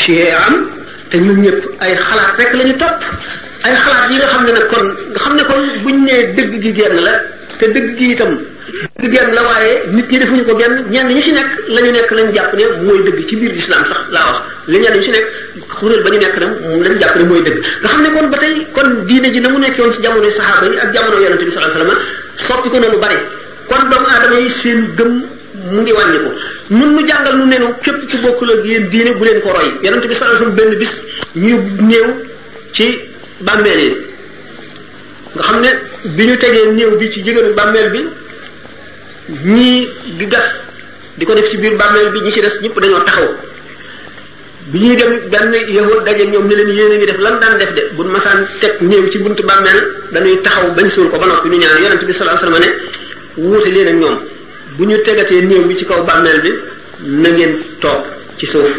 chiyee am te ñun ñëpp ay xalaat rek la ñu topp ay xalaat yi nga xam ne nag kon nga xam ne kon buñ nee dëgg gi genn la te dëgg gi itam dëgg genn la waaye nit ñi defuñu ko genn ñenn ñu ci nekk la ñu nekk lañ jàpp ne mooy dëgg ci biir lislaam sax laa wax li ñenn ñu ci nekk kuréel ba ñu nekk nag moom lañ jàpp ne mooy dëgg nga xam ne kon ba tey kon diine ji na mu nekkoon ci jamono saxaaba yi ak jamono yonente bi sallallahu alayhi wasallam soppi ko na lu bari kon doomu aadama yi seen gëm mu ngi wàññi ko mun nu jàngal nu nenu képp ku bokkul ak yéen diine bu leen ko roy yonent bi sallallahu alayhi benn bis ñu néew ci bàmmeel yi nga xam ne bi ñu tegee néew bi ci jigéenu bàmmeel bi ñii di gas di ko def ci biir bàmmeel bi ñi ci des ñëpp dañoo taxaw bi ñuy dem benn yahud daje ñoom ne leen yéen a ngi def lan daan def de buñ masaan teg néew ci buntu bàmmeel dañuy taxaw bañ suul ko ba noppi ñu ñaan yonent bi sallallahu alayhi wasallam ne wuute leen ak ñoom bu ñu tegatee néew bi ci kaw bàmmeel bi na ngeen toog ci suuf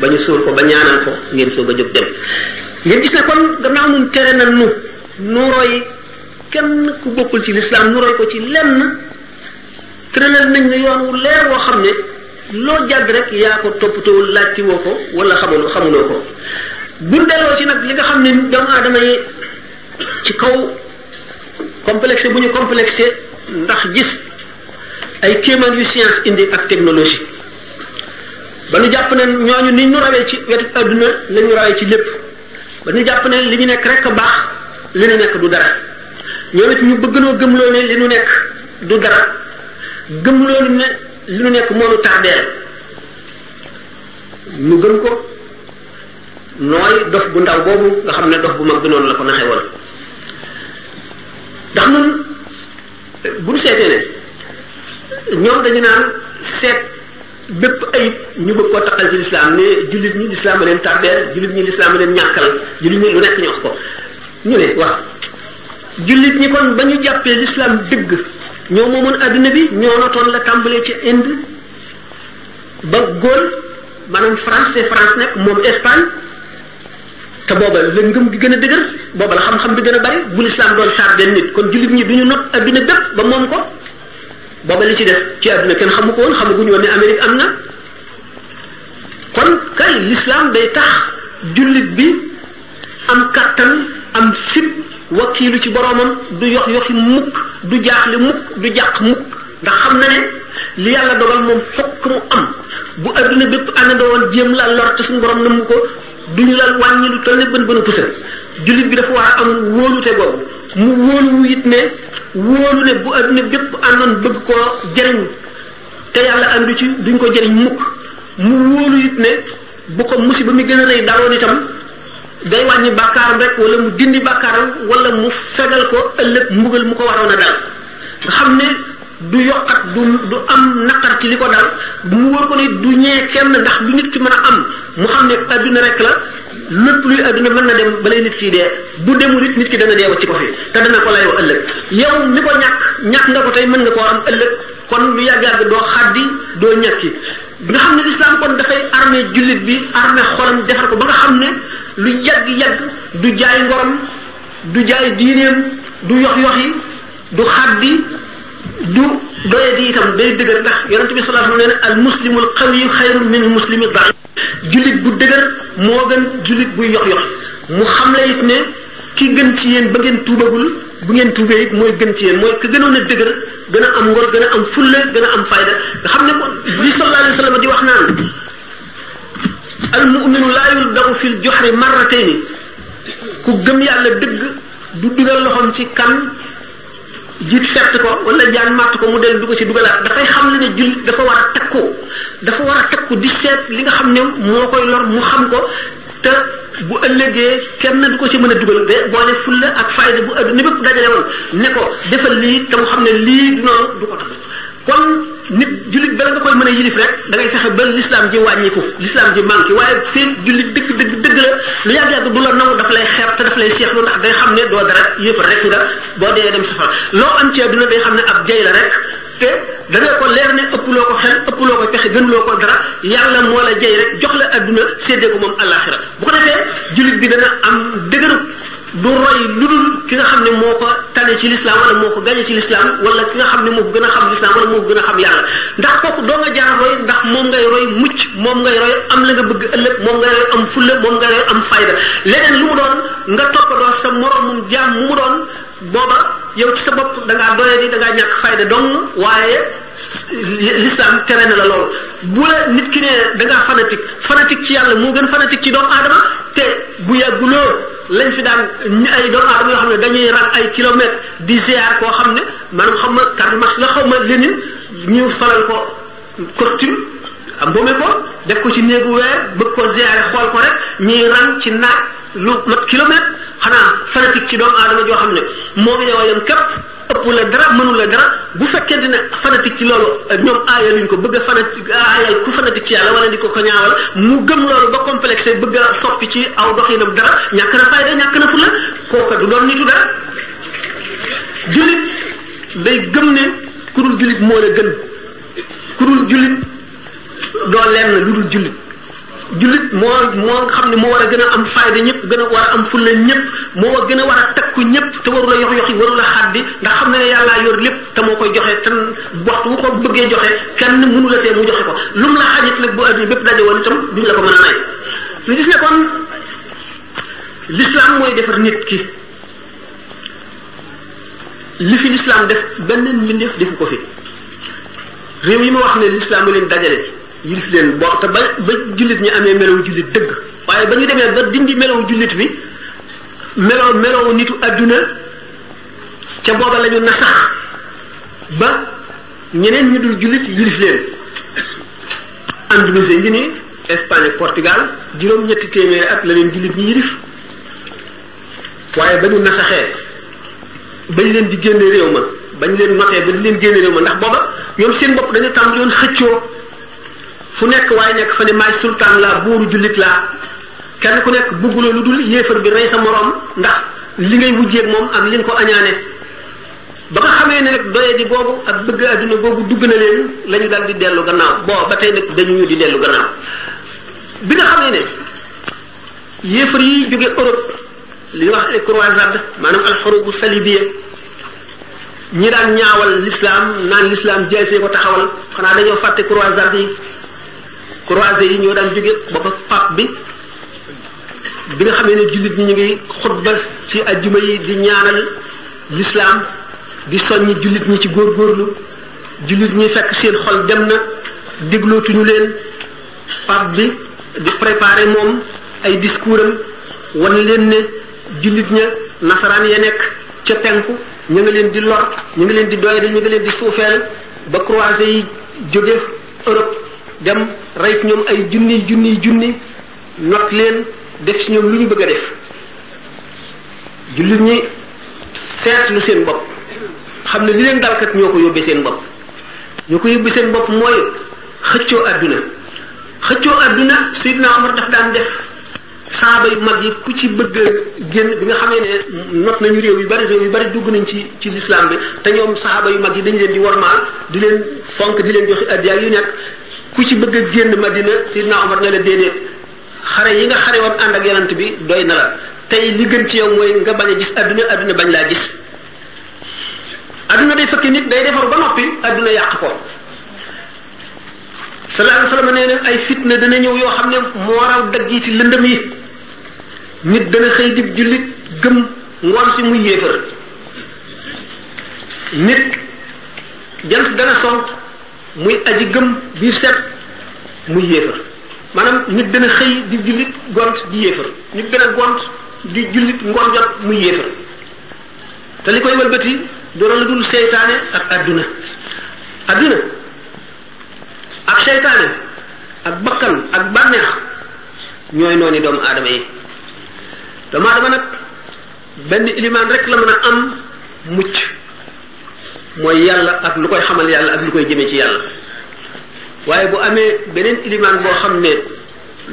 ba ñu suul ko ba ñaanal ko ngeen soog a jóg dem ngeen gis ne kon gannaaw nun tere na nu nu roy kenn ku bokkul ci lislaam nu roy ko ci lenn tëralal nañ ne yoon wu leer woo xam ne loo jàdd rek yaa ko toppatoo laajti woo ko wala xamuloo xamuloo ko bu delloo ci nag li nga xam ne doomu aadama yi ci kaw complexé bu ñu complexé ndax gis ay kéemaan yu science indi ak technologie ba ñu jàpp ne ñooñu ni ñu rawee ci wetu adduna la ñu rawee ci lépp ba ñu jàpp ne li ñu nekk rek baax li ñu nekk du dara ñoom it ñu bëgg noo gëmloo ne li ñu nekk du dara gëmloo ne li ñu nekk moo ñu tardeel ñu gëm ko nooy dof bu ndaw boobu nga xam ne dof bu mag bi noonu la ko naxee woon ndax nun bu ñu seetee ne ñoom dañu naan seet bépp ayib ñu bëgg koo taxal ci lislaam ne jullit ñi lislaam a leen tardeel jullit ñi lislaam a leen ñàkkal jullit ñi lu nekk ñu wax ko ñu ne wax jullit ñi kon ba ñu jàppee lislaam dëgg ñoo moomoon adduna bi ñoo notoon la tàmbalee ci Inde ba Gaule maanaam France te France nekk moom Espagne te booba la ngëm gi gën a dëgër booba la xam-xam bi gën a bari bu lislaam doon taar benn nit kon jullit ñi duñu not adduna bépp ba moom ko booba li ci des ci adduna kenn xamu ko woon xamaguñu woon ne Amérique am na kon kay lislaam day tax jullit bi am kattan am fit wakiilu ci boroomam du yox yoxi mukk du jaaxle mukk du jàq mukk ndax xam na ne li yàlla dogal moom fokk mu am bu adduna bépp àndandoo woon jéem la lor te suñu borom namm ko duñu la wàññi lu toll ne bën bënu pusal jullit bi dafa war a am wóolute googu mu wóolu it ne wóolu ne bu adduna bépp àndoon bëgg koo jëriñ te yàlla àndu ci duñ ko jëriñ mukk mu wóolu it ne bu ko musiba mi gën a rëy daloon itam day wàññi bàkkaaram rek wala mu dindi bàkkaaram wala mu fegal ko ëllëg mbugal mu ko waroon a dal nga xam ne du yokkat du du am naqar ci li ko dal mu wóor ko ne du ñee kenn ndax du nit ki mën a am mu xam ne adduna rek la lépp luy adduna mën na dem balay nit ki dee bu demul it nit ki dana dee wacc ko fi te dana ko layoo ëllëg yow mi ko ñàkk ñàkk nga ko tey mën nga koo am ëllëg kon lu yàgg-yàgg doo xaddi doo ñàkki nga xam ne lislaam kon dafay armé jullit bi armé xolam defar ko ba nga xam ne lu yàgg-yàgg du jaay ngorom du jaay diineem du yox yoxi du xaddi du doye di itam day dëgër ndax yonent bi sallallahu alayhi wasallam nee na al muslimul qawi xayrun min muslimi da'if jullit bu dëgër moo gën jullit buy yox yoxi mu xam la it ne ki gën ci yéen ba ngeen tuubagul bu ngeen tuubee it mooy gën ci yéen mooy ki gënoon a dëgër gën a am ngor gën a am fulla gën a am fayda nga xam ne li sallallahu alayhi wasallam di wax naan al muminu laa yuldaxu fil joxri marratayni ku gëm yàlla dëgg du dugal loxoom ci kan jiit fett ko wala jaan màtt ko mu del du ko ci dugalaat dafay xam ne ne jullit dafa war a takku dafa war a takku di seet li nga xam ne moo koy lor mu xam ko te bu ëllëgee kenn du ko ci mën a dugal ba boole fulla ak fayda bu adduna bépp dajale woon ne ko defal lii te mu xam ne lii du noonu du ko tax kon nit jullit bala nga koy mën a yilif rek da ngay fexe ba l'islam ji wàññiku l'islam ji manqué waaye fii jullit dëgg dëgg dëgg la lu yàgg yàgg du la nangu daf lay xeer te daf lay seexlu ndax day xam ne doo dara yëpp rek nga boo dee dem safara loo am ci àdduna day xam ne ab jay la rek te da nga ko leer ne ëpp loo ko xel ëpp loo ko pexe gën loo ko dara yàlla moo la jay rek jox la àdduna séddee ko moom àllaaxira bu ko defee jullit bi dana am dëgëru du roy lu dul ki nga xam ne moo ko tane ci lislaam wala moo ko gañe ci lislaam wala ki nga xam ne moo ko gën a xam lislaam wala moo ko gën a xam yàlla ndax kooku doo nga jaar roy ndax moom ngay roy mucc moom ngay roy am la nga bëgg ëllëg moom ngay roy am fulla moom ngay roy am fayda leneen lu mu doon nga toppatoo sa moroomum jaam mu mu doon booba yow ci sa bopp da ngaa doye di da ngaa ñàkk fayda dong waaye l'islam tere na la loolu bu la nit ki ne da ngaa fanatique fanatique ci yàlla moo gën fanatique ci doomu aadama te bu yàgguloo lañ fi daan ay doomu aadama yoo xam ne dañuy ran ay kilomètres di ziar koo xam ne maanaam xam ma Karl Marx la xaw ma Lénine ñu solal ko costume am boome ko def ko ci néegu weer bëgg ko ziare xool ko rek ñuy ran ci naaj lu mat kilomètre xanaa fanatique ci doomu aadama joo xam ne moo ngi yow yam képp ëpp la dara mënu la dara bu fekkente ne fanatique ci loolu ñoom aayal ñu ko bëgg a fanatique aayal ku fanatique ci yàlla wala di ko ko ñaawal mu gëm loolu ba complexé bëgg a soppi ci aw doxinam dara ñàkk na fayda ñàkk na fulla kooka du doon nitu dara jullit day gëm ne ku dul jullit moo la gën ku dul jullit doo lenn lu dul jullit jullit moo moo xam ne moo war a gën a am fayda ñëpp gën a war a am fulla ñëpp moo war gën a war a takku ñëpp te warula yox yoxi warula xaddi ndax xam ne ne yàllaa yor lépp te moo koy joxe te waxtu bu ko bëggee joxe kenn mënu la tee mu joxe ko lu mu la xajit nag bu adduna bépp daje woon itam duñ la ko mën a may ñu gis ne kon l'islam mooy defar nit ki li fi lislaam def benn mbindeef defu ko fi réew yi ma wax ne lislaam leen dajale yilif leen boo te ba ba jullit ñi amee melow jullit dëgg waaye ba ñu demee ba dindi melow jullit bi melow melow nitu adduna ca booba la ñu nasax ba ñeneen ñu dul jullit yilif leen Andalusi ngi nii Espagne ak Portugal juróom-ñetti téeméeri at la leen jullit ñi yilif waaye ba ñu nasaxee bañ leen di génne réew ma bañ leen notee ba di leen génne réew ma ndax booba ñoom seen bopp dañu tàmbali yoon xëccoo fu nekk waaye nekk fa ne maay sultaan laa buuru jullit laa kenn ku nekk bugguloo lu dul yéefar bi rey sa moroom ndax li ngay wujjeeg moom ak li nga ko añaane ba nga xamee ne nag doye di boobu ak bëgg adduna boobu dugg na leen la ñu daal di dellu gannaaw boo ba tey nag dañu di dellu gannaaw bi nga xamee ne yéefar yi jóge Europe li wax les croisades maanaam alxurubu salibiya ñi daan ñaawal l'islam naan l'islam jaasee ko taxawal xanaa dañoo fàtte croisades yi croisés yi ñoo daan jóge booba pape bi bi nga xamee ne jullit ñi ñu ngi xutba ci ajjuma yi di ñaanal l'islam di soññ jullit ñi ci góor góorlu jullit ñi fekk seen xol dem na déglootuñu leen pape bi di préparer moom ay discours am wan leen ne jullit ña nasaraan ya nekk ca penku ñu ngi leen di lor ñu ngi leen di doyadi ñu ngi leen di suufeel ba croisé yi jóge Europe dem rey ñoom ay junni junni junni not leen def ci ñoom lu ñu bëgg a def jullit ñi seetlu seen bopp xam ne li leen dalkat ñoo ko yóbbee seen bopp ñoo ko yóbbee seen bopp mooy xëccoo àdduna xëccoo àdduna Seydina Omar daf daan def saaba yu mag yi ku ci bëgg génn bi nga xamee ne not nañu réew yu bari réew yu bari dugg nañ ci ci lislaam bi te ñoom saaba yu mag yi dañ leen di warmaal di leen fonk di leen joxe addiya yu nekk ku ci bëgg a génn Madina Seydina Omar ne la déedéet xare yi nga xare woon ànd ak yonent bi doy na la tey li gën ci yow mooy nga bañ a gis àdduna àdduna bañ laa gis àdduna day fekk nit day defaru ba noppi àdduna yàq ko sallallahu alayhi wasallam nee na ay fitna dana ñëw yoo xam ne moo raw dagg yi ci lëndëm yi nit dana xëy dib jullit gëm ngoon si muy yéefar nit jant dana sonk muy aji gëm biir set muy yéefar maanaam nit dana xëy di jullit gont di yéefar nit dana gont di jullit ngoon jot muy yéefar te li koy wëlbati dara lu dul seytaane ak adduna adduna ak seytaane ak bakkan ak bànneex ñooy noonu doomu aadama yi doomu aadama nag benn ilimaan rek la mën a am mucc mooy yàlla ak lu koy xamal yàlla ak lu koy jëmee ci yàlla waaye bu amee beneen ilimaan boo xam ne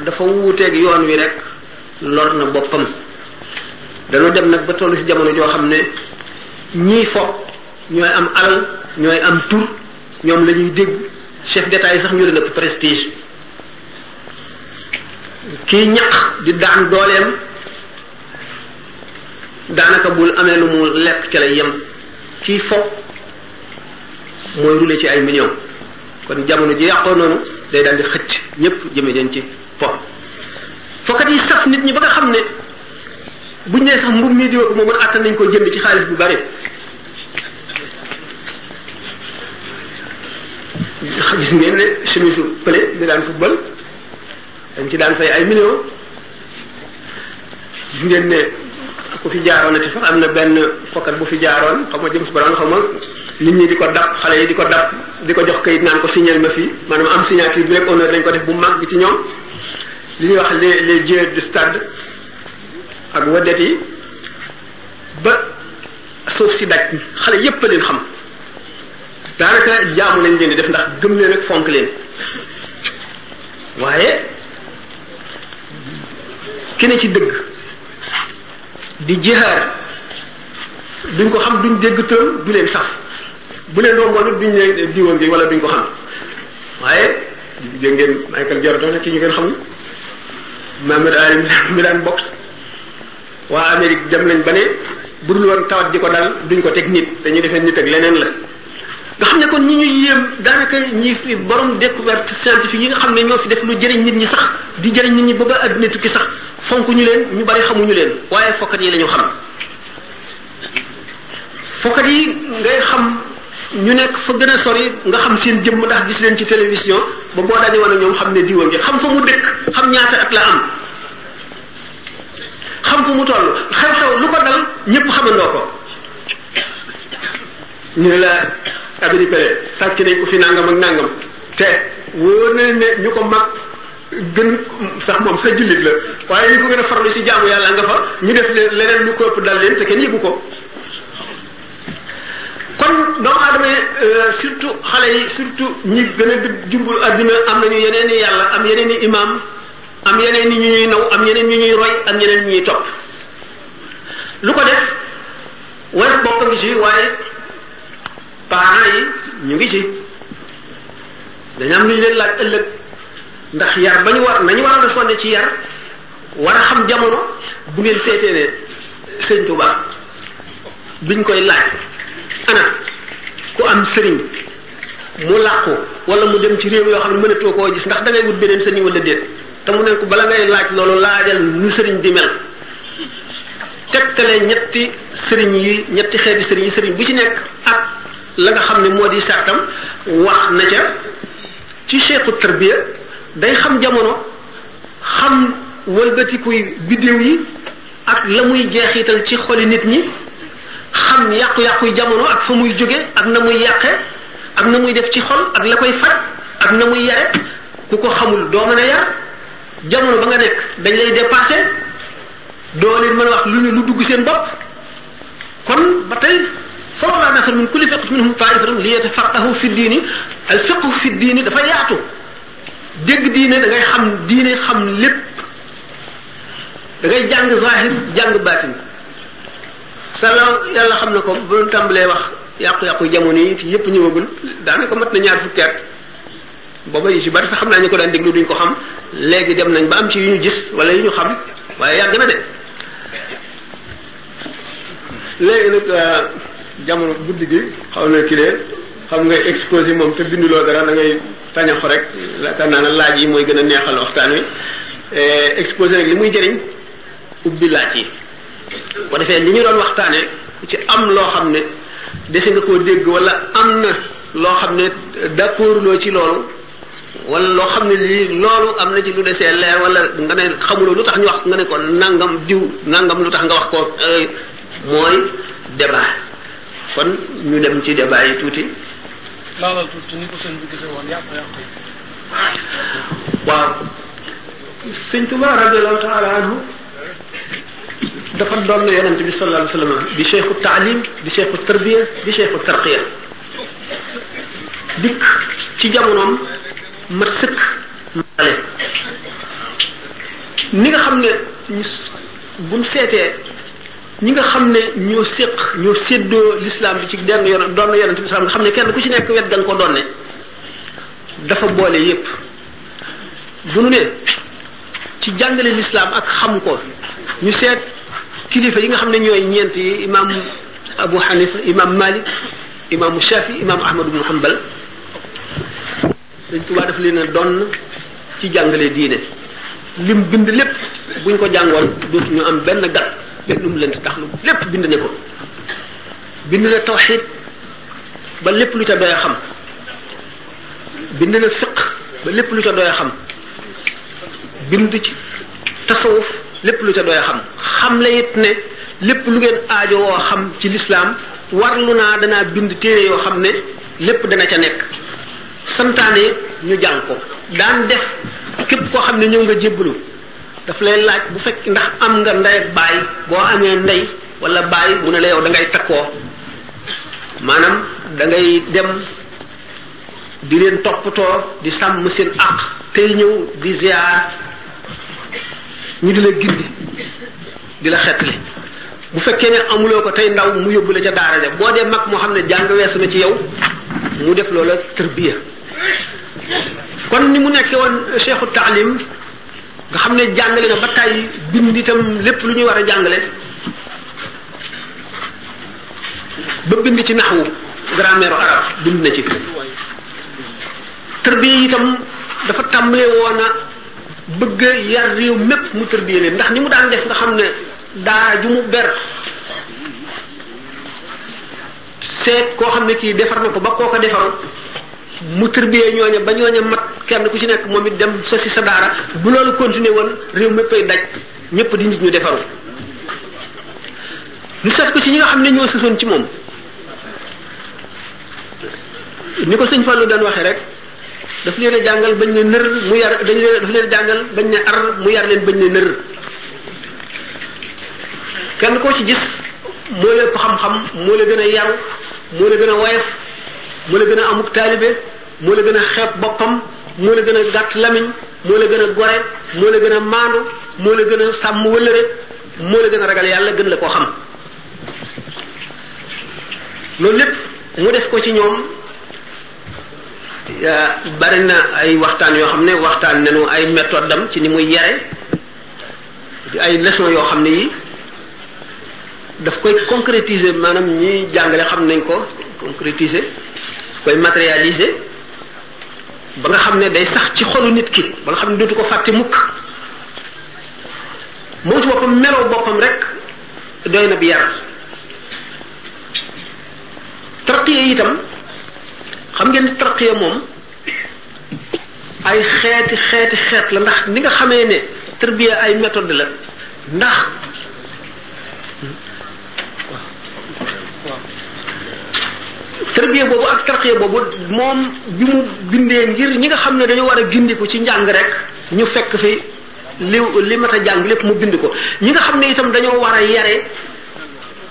dafa wuuteeg yoon wi rek lor na boppam dañoo dem nag ba tollu ci jamono joo xam ne ñii fo ñooy am alal ñooy am tur ñoom la ñuy dégg chef d'état yi sax ñu leen ëpp prestige kii ñaq di daan dooleem daanaka bul amee lu mu lekk ca lay yem kii fo mooy rouler ci ay millions kon jamono ji yàqoo noonu day daal di xëcc ñépp jëme leen ci po fokkat yi saf nit ñi ba nga xam ne buñ nee sax mbub mii diwa ko moom mën àttan nañ ko jënd ci xaalis bu bari gis ngeen ne chemise pële di daan football dañ ci daan fay ay millions gis ngeen ne ku fi jaaroon te sax am na benn fokkat bu fi jaaroon xaw ma James Brown xaw ma nit ñi di ko dab xale yi di ko dab di ko jox kayit naan ko signal ma fii maanaam am signature bi rek honneur dañ ko def bu mag bi ci ñoom li ñuy wax les les dieux du stade ak wadet yi ba suuf si daj xale yépp a leen xam daanaka jaamu lañ leen di def ndax gëm leen ak fonk leen waaye ki ne ci dëgg di jihaar duñ ko xam duñ dégg tëram du leen saf bu leen romboon it duñ ne diwoon gi wala duñ ko xam waaye dégg ngeen Michael Jordan ci ñu ngeen xam Mohamed Ali Milan boxe waa Amérique dem nañ ba ne bu dul woon tawat di ko dal duñ ko teg nit dañuy defee nit ak leneen la nga xam ne kon ñi ñu yéem daanaka ñi fi borom découverte scientifique yi nga xam ne ñoo fi def lu jëriñ nit ñi sax di jëriñ nit ñi ba ba àdduna tukki sax fonk ñu leen ñu bari xamuñu leen waaye fokkat yi la ñu xam fokkat yi ngay xam ñu nekk fa gën a sori nga xam seen jëmm ndax gis leen ci télévision ba boo daje woon ak ñoom xam ne diwa ngi xam fa mu dëkk xam ñaata at la am xam fu mu toll xew-xew lu ko dal ñëpp xamandoo ko ñu ne la abiri pele sàcc nañ ko fi nangam ak nangam te wóor na ne ñu ko mag gën sax moom sax jullit la waaye ñu ko gën a farlu si jaamu yàlla nga fa ñu def leneen lu ko ëpp dal leen te kenn yëgu ko kon doomu aadama yi euh, surtout xale yi surtout ñi gën a jumbul adduna am nañu yeneen i yàlla am yeneen i imaam am yeneen ni ñu ñuy naw am yeneen ñu ñuy roy am yeneen ñu ñuy topp lu ko def war bopp ngi ci waaye parents yi ñu ngi ci dañu am lu ñu leen laaj ëllëg ndax yar ba ñu war nañu war a sonne ci yar war a xam jamono bu ngeen seetee ne sëñ Tuuba biñ koy laaj ana ku am sëriñ mu làqu wala mu dem ci réew yoo xam ne mënatoo koo gis ndax da ngay wut beneen sëriñ wala déet te mu ne ko bala ngay laaj loolu laajal nu sëriñ di mel tegtale ñetti sëriñ yi ñetti xeeti sëriñ yi sëriñ bu ci nekk ak la nga xam ne moo di sartam wax na ca ci cheikhu tarbiya day xam jamono xam wëlbatikuy biddéew yi ak la muy jeexital ci xoli nit ñi xam yàqu-yàquy jamono ak fa muy jóge ak na muy yàqe ak na muy def ci xol ak la koy faj ak na muy yare ku ko xamul doo mën a yar jamono ba nga nekk dañ lay dépassé doo leen mën a wax lu ñu lu dugg seen bopp kon ba tey fawlaa nafar min kulli fiqh minhum ta'ifatun li yatafaqahu fi diini al fiqhu fi diini dafa yaatu dégg diine da ngay xam diine xam lépp da ngay jàng zahir jàng baatin sala yàlla xam na ko ba mu tàmbalee wax yàqu-yàqu jamono yi ci yépp ñëwagul daanaka mat na ñaar fukki at booba yi ci bari sax xam naa ñu ko daan déglu duñ ko xam léegi dem nañ ba am ci yu ñu gis wala yu ñu xam waaye yàgg na de léegi nag euh, jamono guddi gi xaw na kii de xam nga exposé moom te binduloo dara da ngay tañax rek yaakaar naa ne laaj yi mooy gën a neexal waxtaan wi eh, exposé rek li muy jëriñ ubbi laaj yi bu defee li ñu doon waxtaane ci am loo xam ne dese nga koo dégg wala am na loo xam ne d'accord loo ci loolu wala loo xam ne lii loolu am na ci lu desee leer wala nga ne xamuloo lu tax ñu wax nga ne ko nangam diw nangam lu tax nga wax ko euh, mooy débat kon ñu dem ci débat yi tuuti. laalal tuuti ni ko sëñ bi gisee woon yàq yàq yi. waaw sëñ Tuba radiyallahu taala anhu dafa doon yonent bi sallallahu alayhi wa sallam di cheikhu taalim di cheikhu tarbiya di cheikhu tarqiya dikk ci jamonoom mat sëkk male ni nga xam ne buñ seetee ñi nga xam ne ñoo séq ñoo séddoo l'islam bi ci denn yoon doon yonent bi islam nga xam ne kenn ku ci nekk wet gan ko doonne dafa boole yépp bu nu ne ci jàngale l'islam ak xam ko ñu seet kilifa yi nga xam ne ñooy ñeent yi imam Abu Hanifa imam Malik imam Shafi imam Ahmad ibn Hanbal Sëñ Tuubaa daf leen a doon ci jàngale diine lim bind lépp buñ ko jàngoon dootu ñu am benn gàtt lépp lu mu leen tax lu lépp bind ne ko bind na tawxiid ba lépp lu ca doy xam bind na fiq ba lépp lu ca doy xam bind ci tasawuf lépp lu ca doy xam xam la it ne lépp lu ngeen aajo woo xam ci lislaam warlu naa danaa bind téere yoo xam ne lépp dana ca nekk santaane ñu jàng ko daan def képp koo xam ne ñëw nga jébbalu daf lay laaj bu fekk ndax am nga ndey ak baay boo amee ndey wala baay mu ne la yow da ngay takkoo maanaam da ngay dem di leen toppatoo di sàmm seen àq tey ñëw di ziar ñu di la gindi di la xettali bu fekkee ne amuloo ko tey ndaw mu yóbbu la ca daara ja boo dee mag moo xam ne jàng weesu na ci yow mu def loola tërbiya kon ni mu nekkee woon cheikhu taalim nga xam ne jàngale na ba tey bind itam lépp lu ñuy war a jàngale ba bind ci naxwu grammaire arabe bind na ci tërbiya itam dafa tàmbalee woon a bëgg a yar réew mépp mu tërbiyee leen ndax ni mu daan def nga xam ne daara ju mu ber seet koo xam ne kii defar na ko ba koo ko defaroon mu tërbiyee ñooña ba ñooña mat kenn ku ci nekk moom it dem sa si sa daara bu loolu continuer woon réew mépp ay daj ñëpp di nit ñu defaru ñu seet ko ci ñi nga xam ne ñoo sësoon ci moom ni ko sëñ Fallou daan waxee rek daf leen a jàngal bañ ne nër mu yar dañ leen daf leen jàngal bañ ne ar mu yar leen bañ ne nër kenn koo ci gis moo la ëpp xam-xam moo la gën a yaru moo la gën a woyof moo la gën a amuk taalibe moo la gën a xeeb boppam moo la gën a gàtt lamiñ moo la gën a gore moo la gën a maandu moo la gën a sàmm wëllëre moo la gën a ragal yàlla gën la koo xam loolu lépp mu def ko ci ñoom euh, bari na ay waxtaan yoo xam ne waxtaan nañu ay méthode am ci ni muy yare di ay leçon yoo xam ne yi daf koy concrétiser maanaam ñi jàngale xam nañ ko concrétiser koy matérialiser ba nga xam ne day sax ci xolu nit ki ba nga xam ne dootu ko fàtte mukk moom ci boppam meloo boppam rek doy na bi yar tarqiya itam xam ngeen ni tarqiya moom ay xeeti xeeti xeet la ndax ni nga xamee ne tarbiya ay méthode la ndax tarbiya boobu ak tarqiya boobu moom bi mu bindee ngir ñi nga xam ne dañu war a gindiku ci njàng rek ñu fekk fi li li mat a jàng lépp mu bind ko ñi nga xam ne itam dañoo war a yare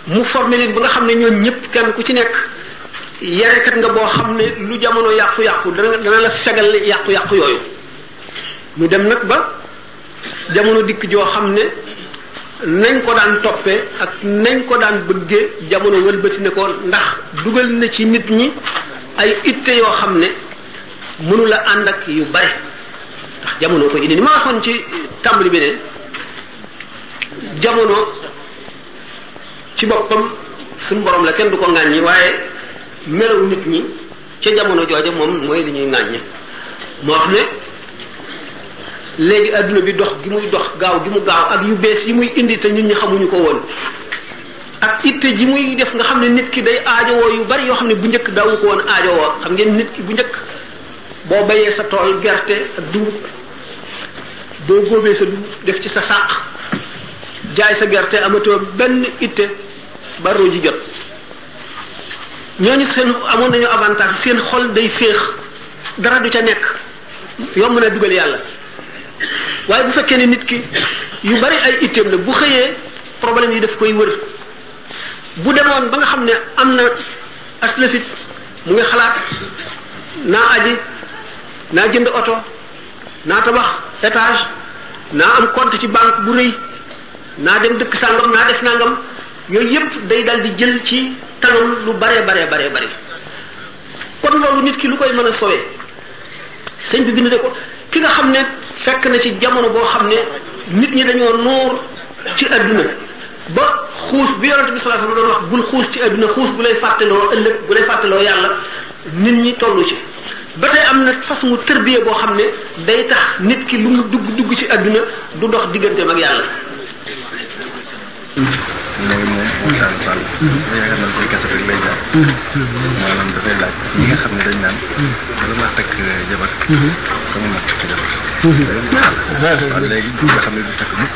mu formé leen ba nga xam ne ñoom ñëpp kenn ku ci nekk yarekat nga boo xam ne lu jamono yàqu-yàqu dana dana la fegal yàqu-yàqu yooyu mu dem nag ba jamono dikk joo xam ne nañ ko daan toppee ak nañ ko daan bëggee jamono wëlbati ne ko ndax dugal na ci nit ñi ay itte yoo xam ne mënula ànd ak yu bare ndax jamono ko indi ni ma waxoon ci tàmbali bi ne jamono ci boppam suñu borom la kenn du ko ŋàññi waaye melaw nit ñi ca jamono jooja moom mooy li ñuy ŋàññi moo wax ne léegi adduna bi dox gi muy dox gaaw gi mu gaaw ak yu bees yi muy indi te ñun ñi xamuñu ko woon ak itte ji muy def nga xam ne nit ki day aajowoo yu bari yoo xam ne bu njëkk daawu ko woon aajowoo xam ngeen nit ki bu njëkk boo bayee sa tool gerte ak dugub boo góobee sa dugub def ci sa sàq jaay sa gerte amatoo benn itte ba roo ji jot ñooñu seen amoon nañu avantage seen xol day féex dara du ca nekk yomb na dugal yàlla waaye bu fekkee ne nit ki yu bari ay itteem la bu xëyee problème yi daf koy wër bu demoon ba nga xam ne am na aslafit mu ngi xalaat naa aji naa jënd oto naa tabax étage naa am compte ci banque bu rëy naa dem dëkk sàngam naa def nangam yooyu yëpp day dal di jël ci tanam lu bare bare bare bare kon loolu nit ki lu koy mën a sowee sëñ bi bind ne ko ki nga xam ne fekk na ci jamono boo xam ne nit ñi dañoo noor ci àdduna ba xuus bi yonent bi sallallahu alayhi wasallam doon wax bul xuus ci àdduna xuus bu lay fàttaloo ëllëg bu lay fàttaloo yàlla nit ñi tollu ci ba tey am na façon tërbiya boo xam ne day tax nit ki lu mu dugg dugg ci àdduna du dox digganteem ak yàlla mooy moom Moussa Fall. yaakaar naa suñu kaset rek lay jaar. maanaam dafay laaj. ñi nga xam ne dañ naan. bala maa takk jabar. sama mag takk jabar. waaw léegi nga xam ne du takk mukk.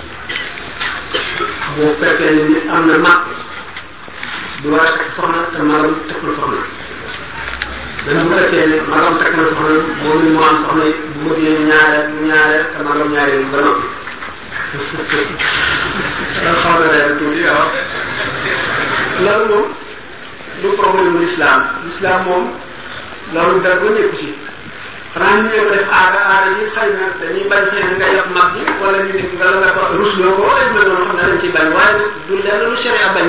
bu fekkee ne nit am na mag du war a takk soxna te magam takkul soxna même bu fekkee ne magam takk na soxna moom it moo am soxna it bu bëggee ñaare ñaare te magam ñaare ba noppi loolu xaw na leen tuuti waaw loolu moom du problème l'islam l'islam moom loolu dara ba nekku ci xanaa ñu ñëw def aada aada yi xëy na dañuy bañ xëy na nga yab mag yi wala ñu dégg nga la nga ko rusloo ko wala ñu doon xam ne dañ ciy bañ waaye du lenn lu sharia bañ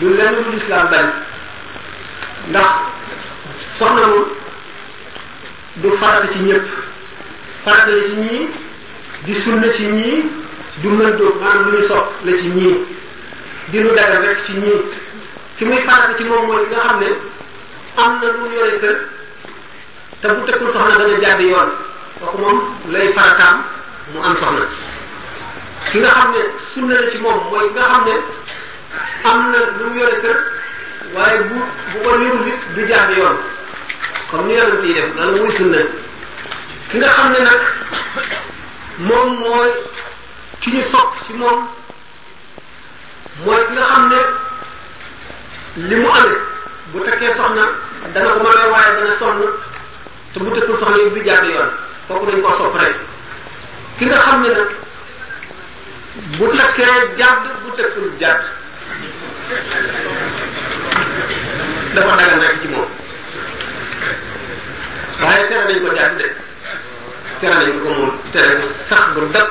du lenn lu lislaam bañ ndax soxna mu du farata ci ñëpp farata la ci ñii di sunna ci ñii du mën dóob maanaam lu ñuy sopp la ci ñii di lu dagal rek ci ñii ci muy farata ci moom mooy nga xam ne am na lu mu yore kër te bu tëkkul soxna dana jàdd yoon kooku moom lay farataam mu am soxna ki nga xam ne sunna la ci moom mooy ki nga xam ne am na lu mu yore kër waaye bu bu ko yorul it du jàdd yoon comme ni yonent yi def loolu muy sunna ki nga xam ne nag moom mooy ki ñu sopp ci moom mooy ki nga xam ne li mu amee bu takkee soxna dana ko mën a waaye dana sonn te bu tëkkul soxna yi du jàdd yoon kooku dañ koo sopp rek ki nga xam ne nag bu takkee jàdd bu tëkkul jàdd dafa dagan rek ci moom waaye tere nañ ko jàdd de tere nañ ko moom tere sax bu dëkk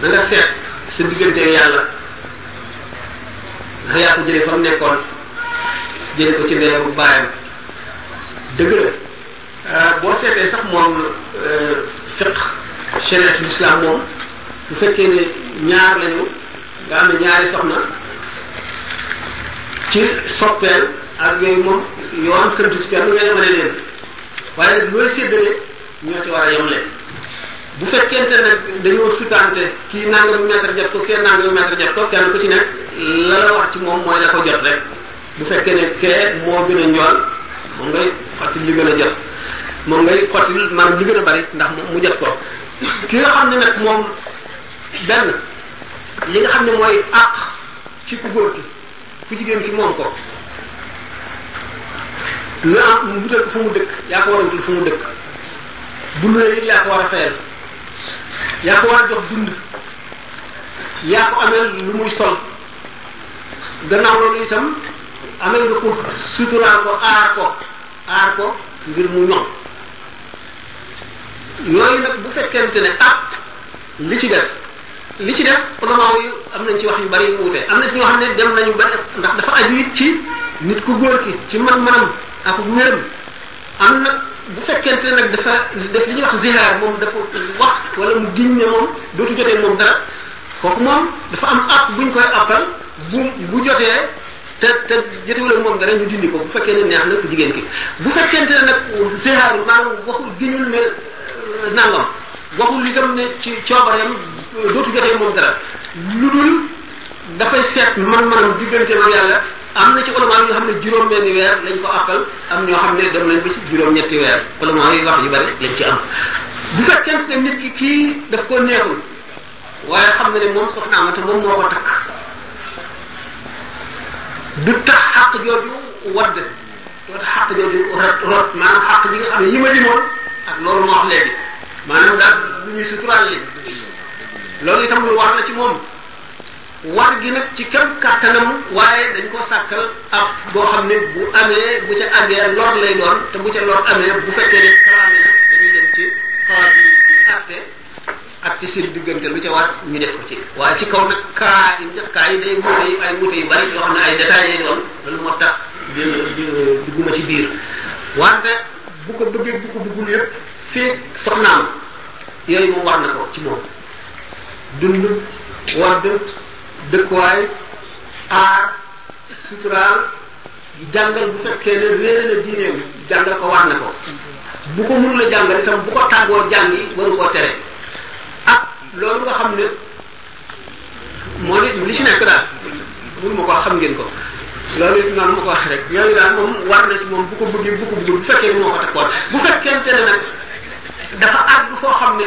na nga seet sa diggante yàlla ndax yaa ko jëlee fa mu nekkoon jëlee ko ci ndeyam bu baayam dëgg la euh, boo seetee sax moom euh, fiq shariat l'islam moom bu fekkee ne ñaar lañu nga am ne ñaari soxna ci soppeel ak yooyu moom yoon sant ci kenn ngay mën a leen waaye nag looy séddale ñoo ci war a yemle bu fekkente ne dañoo sutante kii nangam mètre jot ko kii nangam mètre jot ko kenn ku ci nekk la la wax ci moom mooy la ko jot rek bu fekkee ne kee moo gën a njool moom ngay xotti li gën a jot moom ngay xotti maanaam li gën a bari ndax mu jot ko ki nga xam ne nag moom benn li nga xam ne mooy àq ci ku góor ki ku jigéen ci moom ko nga am mu wutal ko fu mu dëkk yaa ko war a wutal fu mu dëkk bu luwee it yaa ko war a fayal yaa ko war a jox dund yaa ko amel lu muy sol gannaaw loolu itam amel nga ko suturaal ko aar ko aar ko ngir mu ñoom yooyu nag bu fekkente ne ah li ci des li ci des ulama yi am nañ ci wax yu bari yu wuute am na si ñoo xam ne dem nañu ba ndax dafa aju it ci nit ku góor ki ci man-manam ak wéram am na bu fekkente ne nag dafa def li ñuy wax zihaar moom dafa wax wala mu giñ ne moom dootu jotee moom dara kooku moom dafa am app buñ koy appal bu bu jotee te te jotewul ak moom dara ñu dindi ko bu fekkee ne neex na ku jigéen ki bu fekkente ne nag zihaaru maanaam waxul giñul ne euh, nangam waxul itam ne ci coobareem dootu jotee moom dara lu dul dafay seet man-manam diggante ma yàlla am na ci ulama yi nga xam ne juróom-benni weer lañ ko àppal am ñoo xam ne dem nañ ba ci juróom-ñetti weer ulama yi wax yu bari lañ ci am bu fekkente ne nit ki kii daf ko neexul waaye xam na ne moom soxna ma te moom moo ko takk du tax xàq jooju wadd doo tax xàq jooju rot rot maanaam xàq ji nga xam ne yi ma limoon ak loolu ma wax léegi maanaam daal lu ñuy suturaal li loolu itam lu war la ci moom war gi nag ci kem kàttanam waaye dañ ko sàkkal ab boo xam ne bu amee bu ca àggee lor lay doon te bu ca lor amee bu fekkee ne kalaame na dañuy dem ci xawaat yi ci àtte ak ci seen diggante lu ca war ñu def ko ci waaye ci kaw nag kaa yi kaa yi day wuute yi ay wuute yu bari yoo xam ne ay détails yi doon loolu moo tax dugguma ci biir wante bu ko bëggee bu ko bëggul yëpp fii soxnaam yooyu moom war na ko ci moom dund wadd dëkkuwaay aar suturaal jàngal bu fekkee ne réere na diineem jàngal ko war na ko bu ko mënul a jàngal itam bu ko tàggoo jàngi waru koo tere ak loolu nga xam ne moo ne li ci nekk daal mënu ma ko xam ngeen ko loolu it noonu ma ko wax rek yooyu daal moom war na ci moom bu ko bëggee bu ko bëggee bu fekkee moo ko takkoon bu fekkente ne nag dafa àgg foo xam ne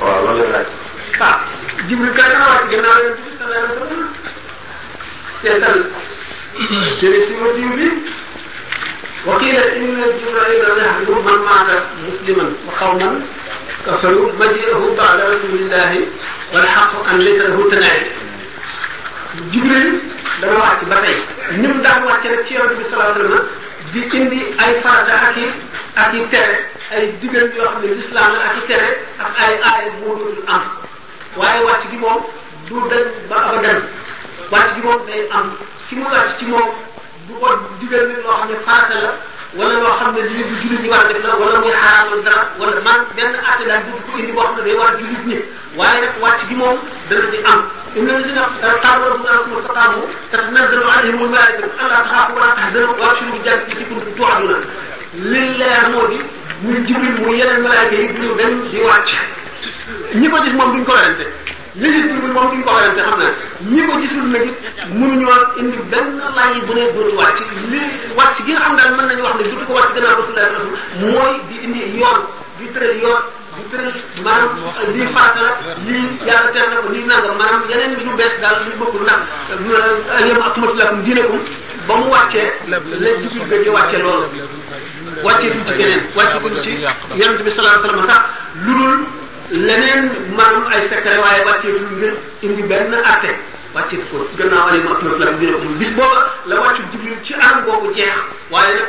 waaw loolu lay laaj. ah Jibril kay dana wàcc gannaaw yonent bi sallallahu alayhi wa sallam seetal tere si ma jiw bi wa qiila inna Jibrayla yahdu man maata musliman wa qawman kafaru maji'ahu ba'da rasulillahi wal haqqu an laysa lahu tanaahi Jibril dana wàcc ba tey ñun daan wàcc nag ci yonent bi sallallahu alayhi wa sallam di indi ay farata ak i ak i tere ay digal yoo xam ne lislaam la ak i tere ak ay aay moo dootul am waaye wàcc gi moom du dañ ba abadan wàcc gi moom day am ci mu wàcc ci moom du ko digal nit loo xam ne farata la wala loo xam ne lii du jullit ñi war a def la wala muy xaraamal dara wala man benn atte daal du ko indi boo xam ne day war a jullit ñi waaye nag wàcc gi moom dana di am inna lazina qaalu rabbuna summa istaqaamu tatanazzalu alayhim almalaikatu alla taxaafu wala tahzanu wa abshiru bil jannati allati kuntum tu'aduna li leer moo di muy jibril muy yeneen malaayka yi duñu benn di wàcc ñi ko gis moom duñ ko werante ñi gis jibril moom duñ ko werante xam naa ñi ko gisul nag it mënuñoo indi benn lay bu ne dootu wàcc li wàcc gi nga xam daal mën nañu wax ne dutu ko wàcc gannaaw rasulullah sallallahu alayhi wasallam mooy di indi yoon di tëral yoon di tëral maanaam lii farata la lii yàlla tere na ko lii nangam maanaam yeneen bi ñu bees daal ñu bokkul ndax yéen ak matu lakum diinakum ba mu wàccee la jibril ga di wàcce loolu wàcceetuñ ci keneen wàcceetuñ ci yonent bi sallallahu alayhi wasallam sax lu dul leneen maanaam ay secret waaye wàcceetuñ ngir indi benn atte wàcce ko gannaaw ay ma ak la mu gis booba la wàccu jibril ci anam googu jeex waaye nag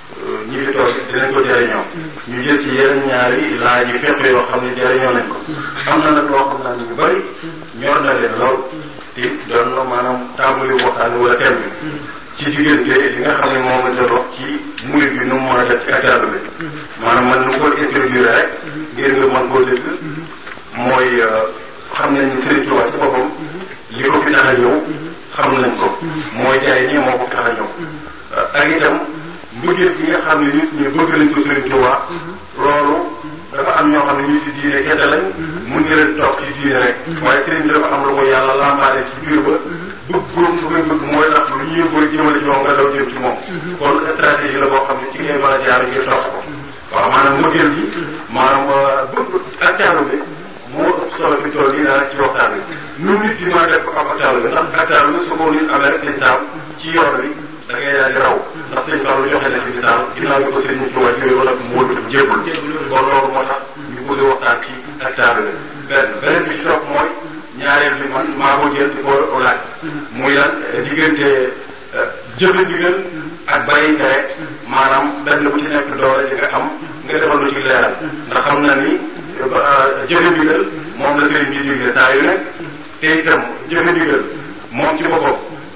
ñi fi toog dinañ ko jëriñoo ñu jël ci yeneen ñaari laaj yi fekk yoo xam ne jëriñoo nañ ko am na nag loo xam naa ne ñu bëri ñor na leen lool te doon na maanaam tàmbali waxtaan wala thème bi ci diggante li nga xam ne moom la doon wax ci murid bi nu mu mën a def ci àjjana bi maanaam man nu ko introduire rek ngir nga mën koo dégg mooy euh, xam nañu Serigne Touba ci boppam li ko fi tax a ñëw xam nañ ko mooy jaay nii moo ko tax a ñëw ak itam mbëggeel bi nga xam ne nit ñi bëgg nañ ko Sëriñ Tuubaa loolu dafa am ñoo xam ne nit yi diine kese lañ mun nga leen toog ci diine rek waaye sëriñ bi dafa am lu ko yàlla lambaale ci biir ba bëgg góom su koy bëgg mooy tax lu ñuy bëgg jëmale ci moom nga daw jëm ci moom kon stratégie la boo xam ne ci ngay mën a jaar ngir topp ko waaw maanaam mbëggeel bi maanaam euh, bëgg ak taalu bi moo ëpp solo bi tool yi naa ci waxtaan bi nu nit di mën a def am taal bi ndax ak taal bi su ko nit amee seen saam ci yoon wi da ngay daal di raw ndax seen taal joxe na ci misaal ginnaaw bi ko seen nit ñi wàcc yooyu wala moo dugg jébbul kon loolu moo tax ñu bëgg waxtaan ci ak taal bi benn beneen bi ci topp mooy ñaareel bi man maa ko jël di ko laaj muy lan diggante jëfe digal ak bàyyi tere maanaam benn bu ci nekk doole li nga am nga defal lu ci leeral ndax xam na ni jëfe digal moom la sëriñ bi digle saa yu nekk te itam jëfe digal moom ci boppam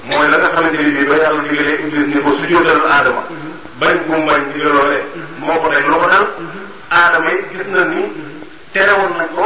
mooy la nga xamante ni bii ba yàlla digalee iblis ni ko sujjóotal aadama bañ bu mu bañ digal loolee moo ko teg loo ko dal aadama yi gis na ni terewoon nañ ko